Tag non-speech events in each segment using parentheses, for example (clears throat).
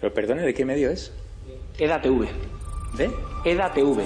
Pero perdone, ¿de qué medio es? EDATV. ¿De? EDATV.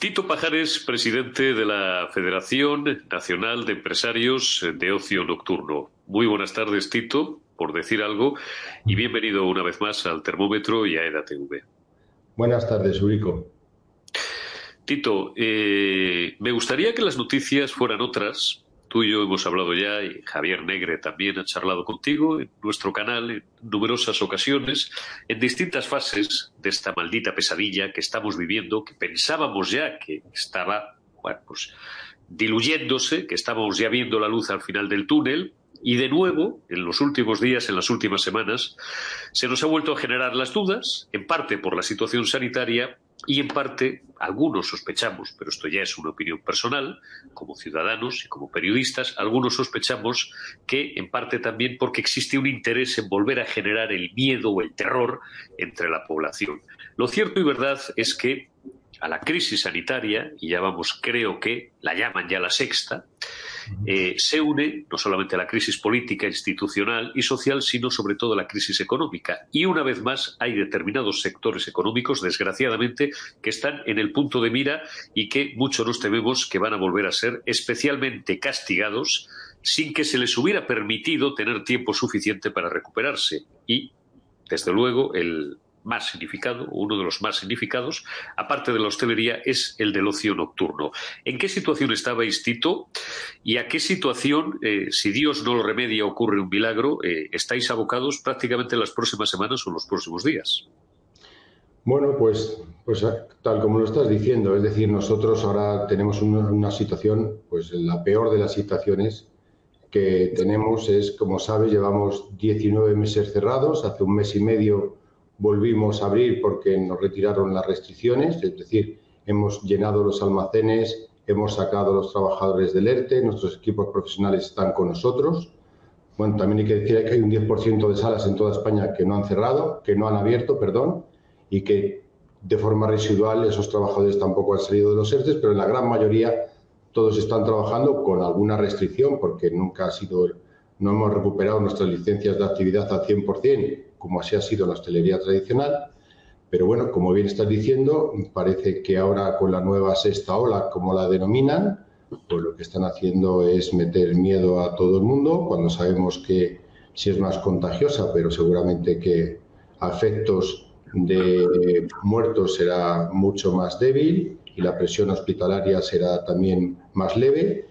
Tito Pajares, presidente de la Federación Nacional de Empresarios de Ocio Nocturno. Muy buenas tardes, Tito, por decir algo, y bienvenido una vez más al Termómetro y a EDATV. Buenas tardes, Urico. Tito, eh, me gustaría que las noticias fueran otras, Tú y yo hemos hablado ya y Javier Negre también ha charlado contigo en nuestro canal en numerosas ocasiones, en distintas fases de esta maldita pesadilla que estamos viviendo, que pensábamos ya que estaba, bueno, pues diluyéndose, que estábamos ya viendo la luz al final del túnel, y de nuevo, en los últimos días, en las últimas semanas, se nos ha vuelto a generar las dudas, en parte por la situación sanitaria y en parte, algunos sospechamos, pero esto ya es una opinión personal, como ciudadanos y como periodistas, algunos sospechamos que en parte también porque existe un interés en volver a generar el miedo o el terror entre la población. Lo cierto y verdad es que a la crisis sanitaria, y ya vamos, creo que la llaman ya la sexta, eh, se une no solamente a la crisis política, institucional y social, sino sobre todo a la crisis económica. Y una vez más hay determinados sectores económicos, desgraciadamente, que están en el punto de mira y que muchos nos tememos que van a volver a ser especialmente castigados sin que se les hubiera permitido tener tiempo suficiente para recuperarse. Y, desde luego, el más significado, uno de los más significados, aparte de la hostelería, es el del ocio nocturno. ¿En qué situación estabais, Tito? ¿Y a qué situación, eh, si Dios no lo remedia, ocurre un milagro, eh, estáis abocados prácticamente en las próximas semanas o los próximos días? Bueno, pues, pues tal como lo estás diciendo, es decir, nosotros ahora tenemos una, una situación, pues la peor de las situaciones que tenemos es, como sabes, llevamos 19 meses cerrados, hace un mes y medio volvimos a abrir porque nos retiraron las restricciones, es decir, hemos llenado los almacenes, hemos sacado a los trabajadores del ERTE, nuestros equipos profesionales están con nosotros. Bueno, también hay que decir que hay un 10% de salas en toda España que no han cerrado, que no han abierto, perdón, y que de forma residual esos trabajadores tampoco han salido de los ERTE, pero en la gran mayoría todos están trabajando con alguna restricción porque nunca ha sido, no hemos recuperado nuestras licencias de actividad al 100%, como así ha sido la hostelería tradicional. Pero bueno, como bien estás diciendo, parece que ahora con la nueva sexta ola, como la denominan, pues lo que están haciendo es meter miedo a todo el mundo, cuando sabemos que sí es más contagiosa, pero seguramente que a efectos de muertos será mucho más débil y la presión hospitalaria será también más leve.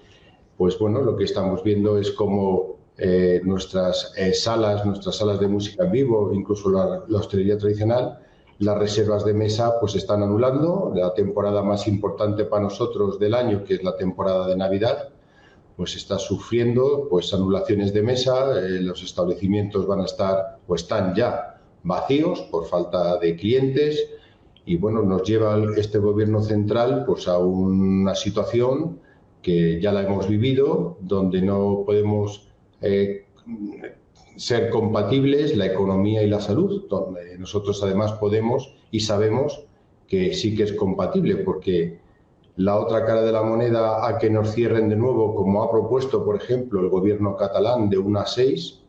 Pues bueno, lo que estamos viendo es cómo eh, nuestras eh, salas, nuestras salas de música en vivo, incluso la, hostelería tradicional, las reservas de mesa pues están anulando. La temporada más importante para nosotros del año, que es la temporada de Navidad, pues está sufriendo pues anulaciones de mesa. Eh, los establecimientos van a estar o están ya vacíos por falta de clientes y bueno nos lleva este gobierno central pues a una situación que ya la hemos vivido donde no podemos eh, ser compatibles la economía y la salud, donde nosotros además podemos y sabemos que sí que es compatible, porque la otra cara de la moneda a que nos cierren de nuevo, como ha propuesto, por ejemplo, el gobierno catalán de 1 a 6,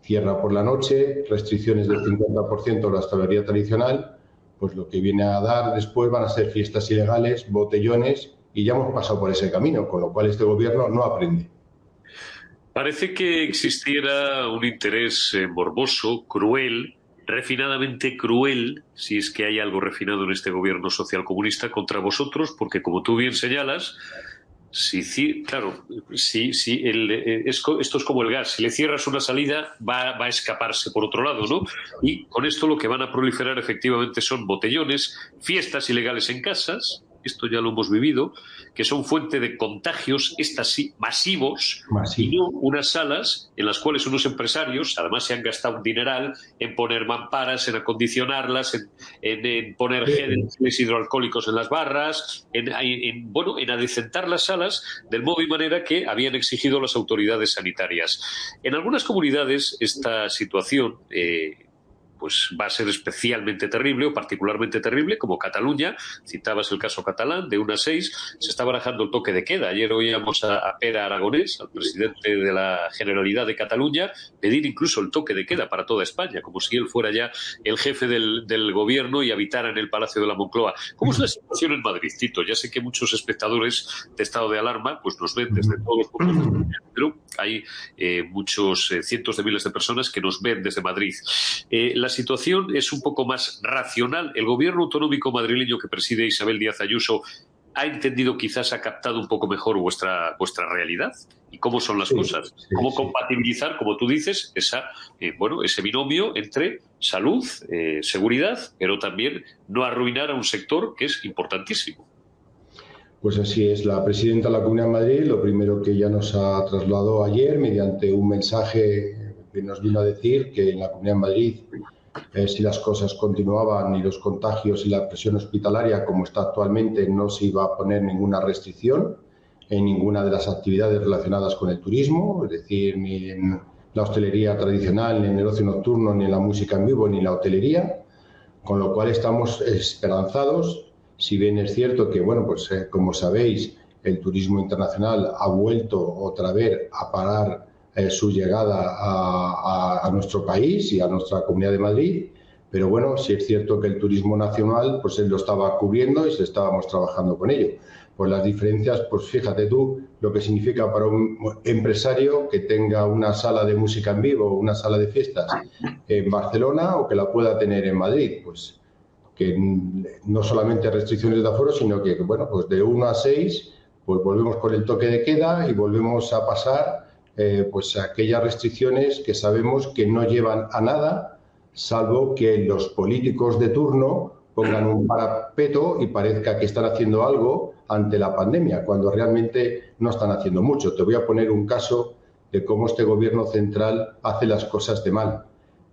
cierra por la noche, restricciones del 50% a la hostelería tradicional, pues lo que viene a dar después van a ser fiestas ilegales, botellones, y ya hemos pasado por ese camino, con lo cual este gobierno no aprende. Parece que existiera un interés eh, morboso, cruel, refinadamente cruel, si es que hay algo refinado en este gobierno social comunista, contra vosotros, porque como tú bien señalas, si, claro, si, si el, eh, esto es como el gas, si le cierras una salida va, va, a escaparse por otro lado, ¿no? Y con esto lo que van a proliferar efectivamente son botellones, fiestas ilegales en casas, esto ya lo hemos vivido, que son fuente de contagios, estas sí, masivos, y no unas salas en las cuales unos empresarios, además se han gastado un dineral en poner mamparas, en acondicionarlas, en, poner geles hidroalcohólicos en las barras, en, bueno, en adecentar las salas del modo y manera que habían exigido las autoridades sanitarias. En algunas comunidades esta situación eh, pues va a ser especialmente terrible o particularmente terrible, como Cataluña, citabas el caso catalán, de una a seis, se está barajando el toque de queda. Ayer oíamos a, a Pera Aragonés, al presidente de la Generalidad de Cataluña, pedir incluso el toque de queda para toda España, como si él fuera ya el jefe del, gobierno y habitara en el Palacio de la Moncloa. ¿Cómo es la situación en Madrid, Tito? Ya sé que muchos espectadores de estado de alarma pues nos ven desde todos los pero hay eh, muchos eh, cientos de miles de personas que nos ven desde Madrid. Eh, situación es un poco más racional. El gobierno autonómico madrileño que preside Isabel Díaz Ayuso ha entendido, quizás ha captado un poco mejor vuestra, vuestra realidad y cómo son las Sí, cosas. sí, cómo sí. compatibilizar, como tú dices, esa, eh, bueno, ese binomio entre salud, eh, seguridad, pero también no arruinar a un sector que es importantísimo. Pues así es, la presidenta de la Comunidad de Madrid lo primero que ya nos ha trasladado ayer mediante un mensaje que nos vino a decir que en la Comunidad de Madrid eh, si las cosas continuaban y los contagios y la presión hospitalaria como está actualmente no se iba a poner ninguna restricción en ninguna de las actividades relacionadas con el turismo, es decir, ni en la hostelería tradicional, ni en el ocio nocturno, ni en la música en vivo, ni en la hotelería, con lo cual estamos esperanzados. Si bien es cierto que, bueno, pues eh, como sabéis, el turismo internacional ha vuelto otra vez a parar eh, su llegada a, nuestro país y a nuestra Comunidad de Madrid, pero bueno, sí es cierto que el turismo nacional, pues él lo estaba cubriendo y se estábamos trabajando con ello. Pues las diferencias, pues fíjate tú lo que significa para un empresario que tenga una sala de música en vivo una sala de fiestas en Barcelona o que la pueda tener en Madrid, pues que no solamente restricciones de aforo, sino que, bueno, pues de 1 a 6, pues volvemos con el toque de queda y volvemos a pasar eh, pues aquellas restricciones que sabemos que no llevan a nada, salvo que los políticos de turno pongan un parapeto y parezca que están haciendo algo ante la pandemia, cuando realmente no están haciendo mucho. Te voy a poner un caso de cómo este gobierno central hace las cosas de mal.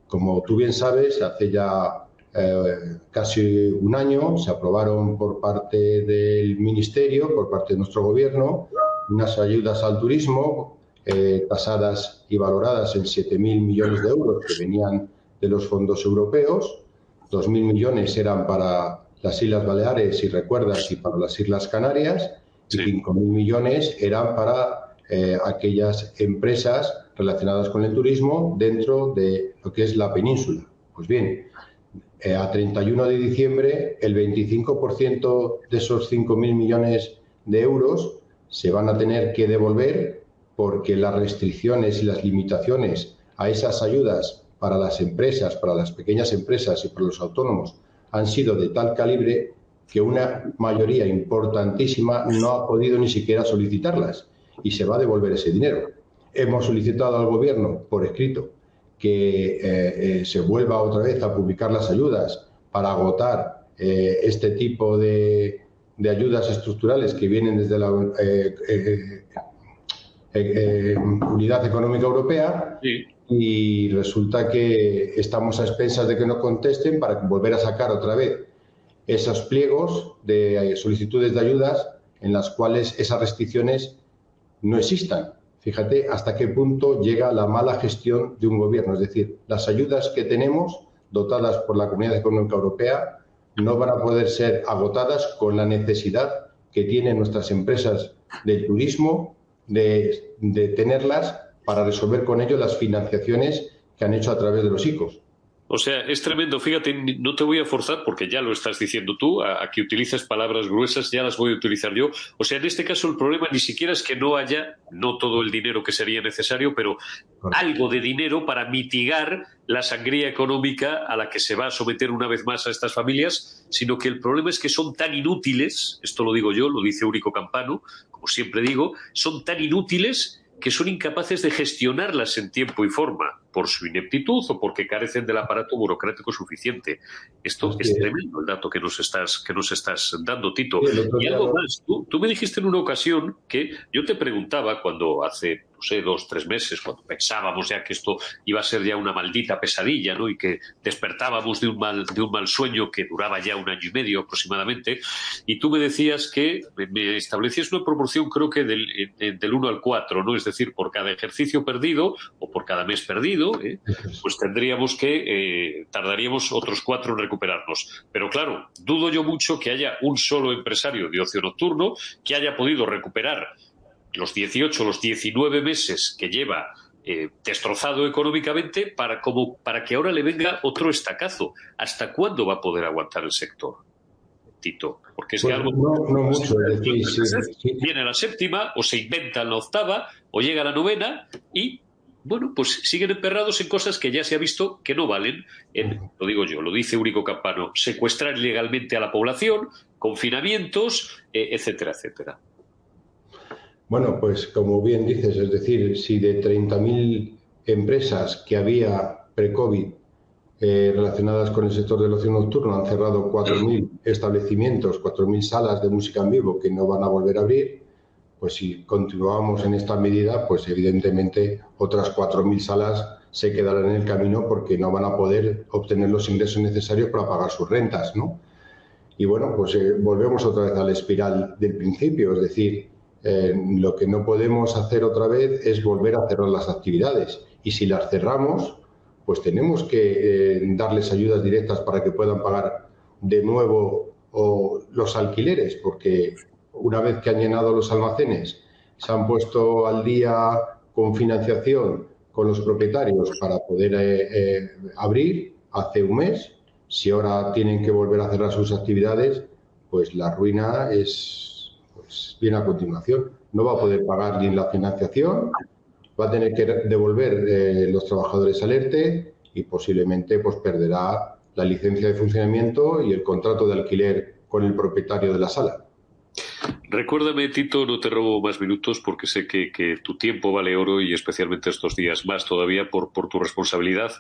Como tú bien sabes, hace ya eh, casi un año se aprobaron por parte del Ministerio, por parte de nuestro Gobierno, unas ayudas al turismo eh, tasadas y valoradas en 7.000 millones de euros que venían de los fondos europeos. 2.000 millones eran para las Islas Baleares, si recuerdas, y para las Islas Canarias, y Sí. 5.000 millones eran para eh, aquellas empresas relacionadas con el turismo dentro de lo que es la península. Pues bien, eh, a 31 de diciembre, el 25% de esos 5.000 millones de euros se van a tener que devolver porque las restricciones y las limitaciones a esas ayudas para las empresas, para las pequeñas empresas y para los autónomos han sido de tal calibre que una mayoría importantísima no ha podido ni siquiera solicitarlas y se va a devolver ese dinero. Hemos solicitado al Gobierno por escrito que eh, eh, se vuelva otra vez a publicar las ayudas para agotar eh, este tipo de, de ayudas estructurales que vienen desde la eh, eh, Unidad Económica Europea Sí. y resulta que estamos a expensas de que nos contesten para volver a sacar otra vez esos pliegos de eh, solicitudes de ayudas en las cuales esas restricciones no existan. Fíjate hasta qué punto llega la mala gestión de un gobierno. Es decir, las ayudas que tenemos dotadas por la Comunidad Económica Europea no van a poder ser agotadas con la necesidad que tienen nuestras empresas del turismo de, tenerlas para resolver con ello las financiaciones que han hecho a través de los ICOs. O sea, es tremendo. Fíjate, no te voy a forzar porque ya lo estás diciendo tú, a, a, que utilices palabras gruesas, ya las voy a utilizar yo. O sea, en este caso el problema ni siquiera es que no haya, no todo el dinero que sería necesario, pero algo de dinero para mitigar la sangría económica a la que se va a someter una vez más a estas familias, sino que el problema es que son tan inútiles, esto lo digo yo, lo dice Eurico Campano, como siempre digo, son tan inútiles que son incapaces de gestionarlas en tiempo y forma por su ineptitud o porque carecen del aparato burocrático suficiente. Esto es, tremendo el dato que nos estás, que nos estás dando, Tito. Y algo más, tú, tú, me dijiste en una ocasión que yo te preguntaba cuando hace, no sé, dos, tres meses, cuando pensábamos ya que esto iba a ser ya una maldita pesadilla, ¿no? Y que despertábamos de un mal, de un mal sueño que duraba ya un año y medio aproximadamente, y tú me decías que me establecías una proporción creo que del, del 1 al 4, ¿no? Es decir, por cada ejercicio perdido o por cada mes perdido ¿eh? pues tendríamos que, eh, tardaríamos otros cuatro en recuperarnos. Pero claro, dudo yo mucho que haya un solo empresario de ocio nocturno que haya podido recuperar los 18, los 19 meses que lleva eh, destrozado económicamente para, como, para que ahora le venga otro estacazo. ¿Hasta cuándo va a poder aguantar el sector? Tito, porque es que Pues algo no, no mucho, es decir, sí, sí. viene la séptima o se inventa la octava o llega la novena y bueno, pues siguen emperrados en cosas que ya se ha visto que no valen. En, lo digo yo, lo dice Único Campano, secuestrar ilegalmente a la población, confinamientos, eh, etcétera, etcétera. Bueno, pues como bien dices, es decir, si de 30.000 empresas que había pre-COVID eh, relacionadas con el sector del ocio nocturno han cerrado 4.000 establecimientos, 4.000 salas de música en vivo que no van a volver a abrir, pues si continuamos en esta medida, pues evidentemente otras 4.000 salas se quedarán en el camino porque no van a poder obtener los ingresos necesarios para pagar sus rentas, ¿no? Y bueno, pues eh, volvemos otra vez a la espiral del principio, es decir, eh, lo que no podemos hacer otra vez es volver a cerrar las actividades. Y si las cerramos, pues tenemos que eh, darles ayudas directas para que puedan pagar de nuevo los alquileres, porque una vez que han llenado los almacenes, se han puesto al día con financiación con los propietarios para poder eh, eh, abrir hace un mes. Si ahora tienen que volver a cerrar sus actividades, pues la ruina es pues, viene a continuación. No va a poder pagar ni la financiación, va a tener que devolver eh, los trabajadores al ERTE y posiblemente pues, perderá la licencia de funcionamiento y el contrato de alquiler con el propietario de la sala. Recuérdame, Tito, no te robo más minutos porque sé que, que, tu tiempo vale oro y especialmente estos días más todavía por, por tu responsabilidad.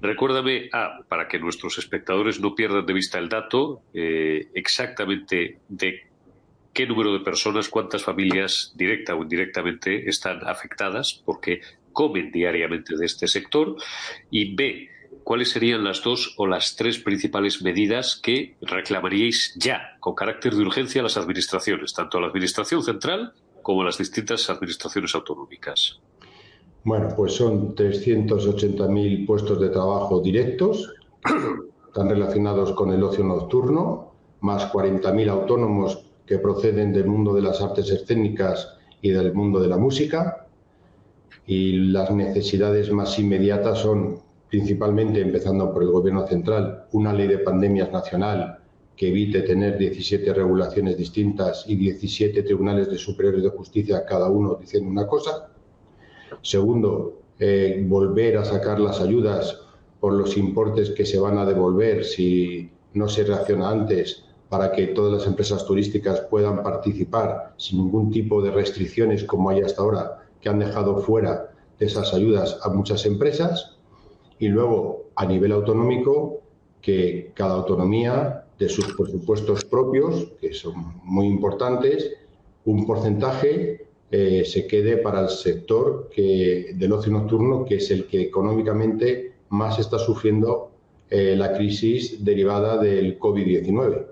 Recuérdame, ah, para que nuestros espectadores no pierdan de vista el dato, eh, exactamente de qué número de personas, cuántas familias, directa o indirectamente, están afectadas porque comen diariamente de este sector y B, ¿cuáles serían las dos o las tres principales medidas que reclamaríais ya, con carácter de urgencia, a las administraciones, tanto a la Administración Central como a las distintas administraciones autonómicas? Bueno, pues son 380.000 puestos de trabajo directos, (clears throat) están relacionados con el ocio nocturno, más 40.000 autónomos que proceden del mundo de las artes escénicas y del mundo de la música. Y las necesidades más inmediatas son principalmente empezando por el Gobierno central, una ley de pandemias nacional que evite tener 17 regulaciones distintas y 17 tribunales de superiores de justicia, cada uno diciendo una cosa. Segundo, eh, volver a sacar las ayudas por los importes que se van a devolver si no se reacciona antes para que todas las empresas turísticas puedan participar sin ningún tipo de restricciones como hay hasta ahora, que han dejado fuera de esas ayudas a muchas empresas y luego a nivel autonómico que cada autonomía de sus presupuestos propios, que son muy importantes, un porcentaje eh, se quede para el sector que, del ocio nocturno, que es el que económicamente más está sufriendo eh, la crisis derivada del COVID-19.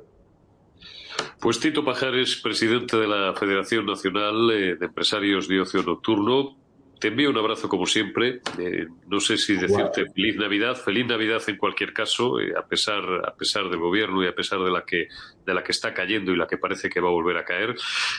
Pues Tito Pajares, presidente de la Federación Nacional eh, de Empresarios de Ocio Nocturno, te envío un abrazo como siempre. Eh, no sé si decirte wow. feliz Navidad, feliz Navidad en cualquier caso, eh, a pesar a pesar del gobierno y a pesar de la que de la que está cayendo y la que parece que va a volver a caer.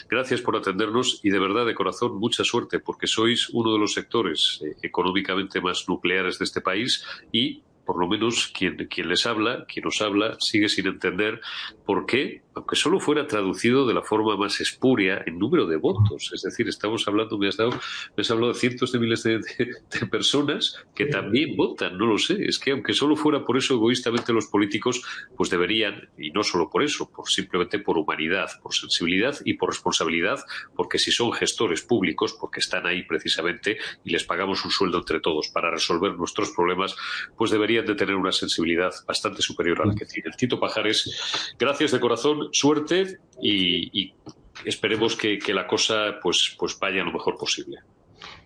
Gracias por atendernos y de verdad de corazón mucha suerte porque sois uno de los sectores eh, económicamente más nucleares de este país y por lo menos quien, quien les habla, quien os habla, sigue sin entender por qué, aunque solo fuera traducido de la forma más espuria en número de votos. Es decir, estamos hablando, me has, dado, me has hablado de cientos de miles de, de, de personas que también votan, no lo sé. Es que aunque solo fuera por eso egoístamente los políticos, pues deberían, y no solo por eso, por simplemente por humanidad, por sensibilidad y por responsabilidad, porque si son gestores públicos, porque están ahí precisamente y les pagamos un sueldo entre todos para resolver nuestros problemas, pues deberían de tener una sensibilidad bastante superior a la que tiene. El Tito Pajares, gracias de corazón, suerte y, y esperemos que, que, la cosa pues, pues vaya lo mejor posible.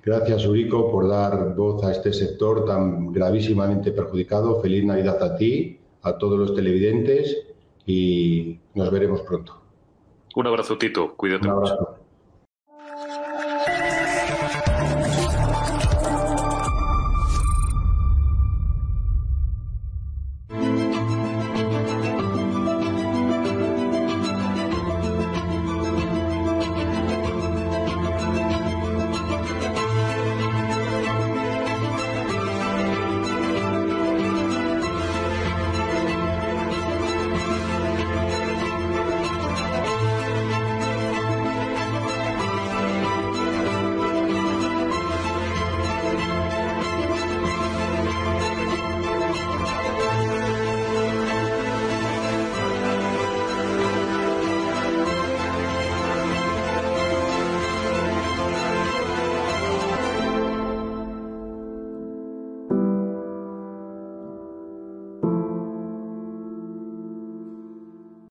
Gracias, Urico, por dar voz a este sector tan gravísimamente perjudicado. Feliz Navidad a ti, a todos los televidentes y nos veremos pronto. Un abrazo, Tito. Cuídate Un abrazo. mucho.